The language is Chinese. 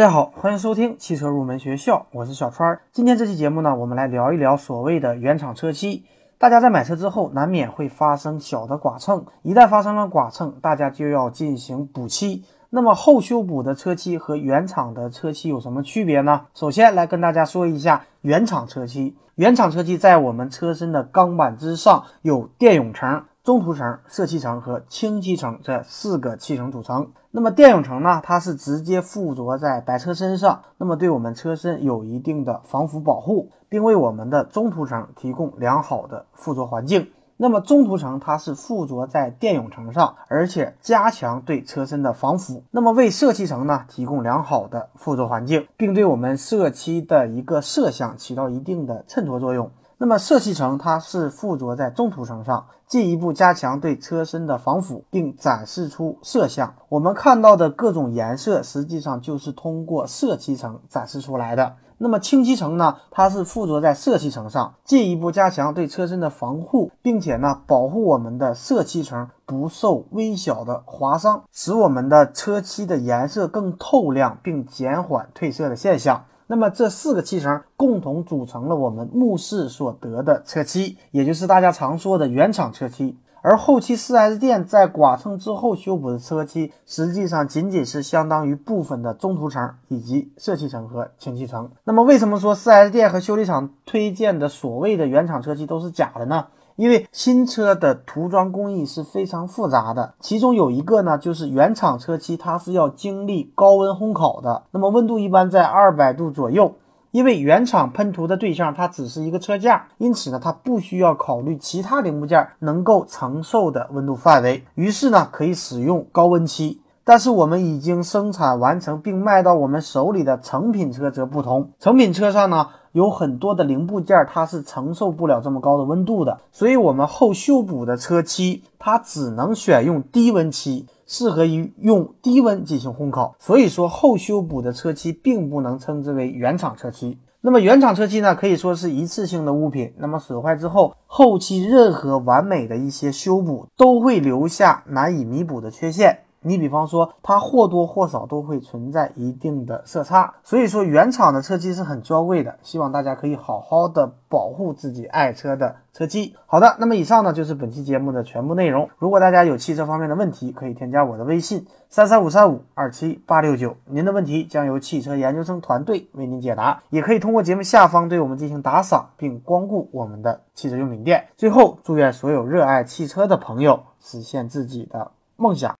大家好，欢迎收听汽车入门学校，我是小川。今天这期节目呢，我们来聊一聊所谓的原厂车漆。大家在买车之后，难免会发生小的剐蹭，一旦发生了剐蹭，大家就要进行补漆。那么后修补的车漆和原厂的车漆有什么区别呢？首先来跟大家说一下原厂车漆。原厂车漆在我们车身的钢板之上有电泳层。中涂层、色漆层和清漆层这四个漆层组成。那么电泳层呢？它是直接附着在白车身上，那么对我们车身有一定的防腐保护，并为我们的中涂层提供良好的附着环境。那么中涂层它是附着在电泳层上，而且加强对车身的防腐。那么为色漆层呢提供良好的附着环境，并对我们色漆的一个色相起到一定的衬托作用。那么色漆层它是附着在中涂层上，进一步加强对车身的防腐，并展示出色相。我们看到的各种颜色，实际上就是通过色漆层展示出来的。那么清漆层呢，它是附着在色漆层上，进一步加强对车身的防护，并且呢，保护我们的色漆层不受微小的划伤，使我们的车漆的颜色更透亮，并减缓褪色的现象。那么这四个漆层共同组成了我们目视所得的车漆，也就是大家常说的原厂车漆。而后期 4S 店在剐蹭之后修补的车漆，实际上仅仅是相当于部分的中涂层以及色漆层和清漆层。那么为什么说 4S 店和修理厂推荐的所谓的原厂车漆都是假的呢？因为新车的涂装工艺是非常复杂的，其中有一个呢，就是原厂车漆，它是要经历高温烘烤的，那么温度一般在二百度左右。因为原厂喷涂的对象它只是一个车架，因此呢，它不需要考虑其他零部件能够承受的温度范围，于是呢，可以使用高温漆。但是我们已经生产完成并卖到我们手里的成品车则不同，成品车上呢。有很多的零部件，它是承受不了这么高的温度的，所以我们后修补的车漆，它只能选用低温漆，适合于用低温进行烘烤。所以说，后修补的车漆并不能称之为原厂车漆。那么，原厂车漆呢，可以说是一次性的物品，那么损坏之后，后期任何完美的一些修补都会留下难以弥补的缺陷。你比方说，它或多或少都会存在一定的色差，所以说原厂的车漆是很娇贵的，希望大家可以好好的保护自己爱车的车漆。好的，那么以上呢就是本期节目的全部内容。如果大家有汽车方面的问题，可以添加我的微信三三五三五二七八六九，您的问题将由汽车研究生团队为您解答。也可以通过节目下方对我们进行打赏，并光顾我们的汽车用品店。最后，祝愿所有热爱汽车的朋友实现自己的梦想。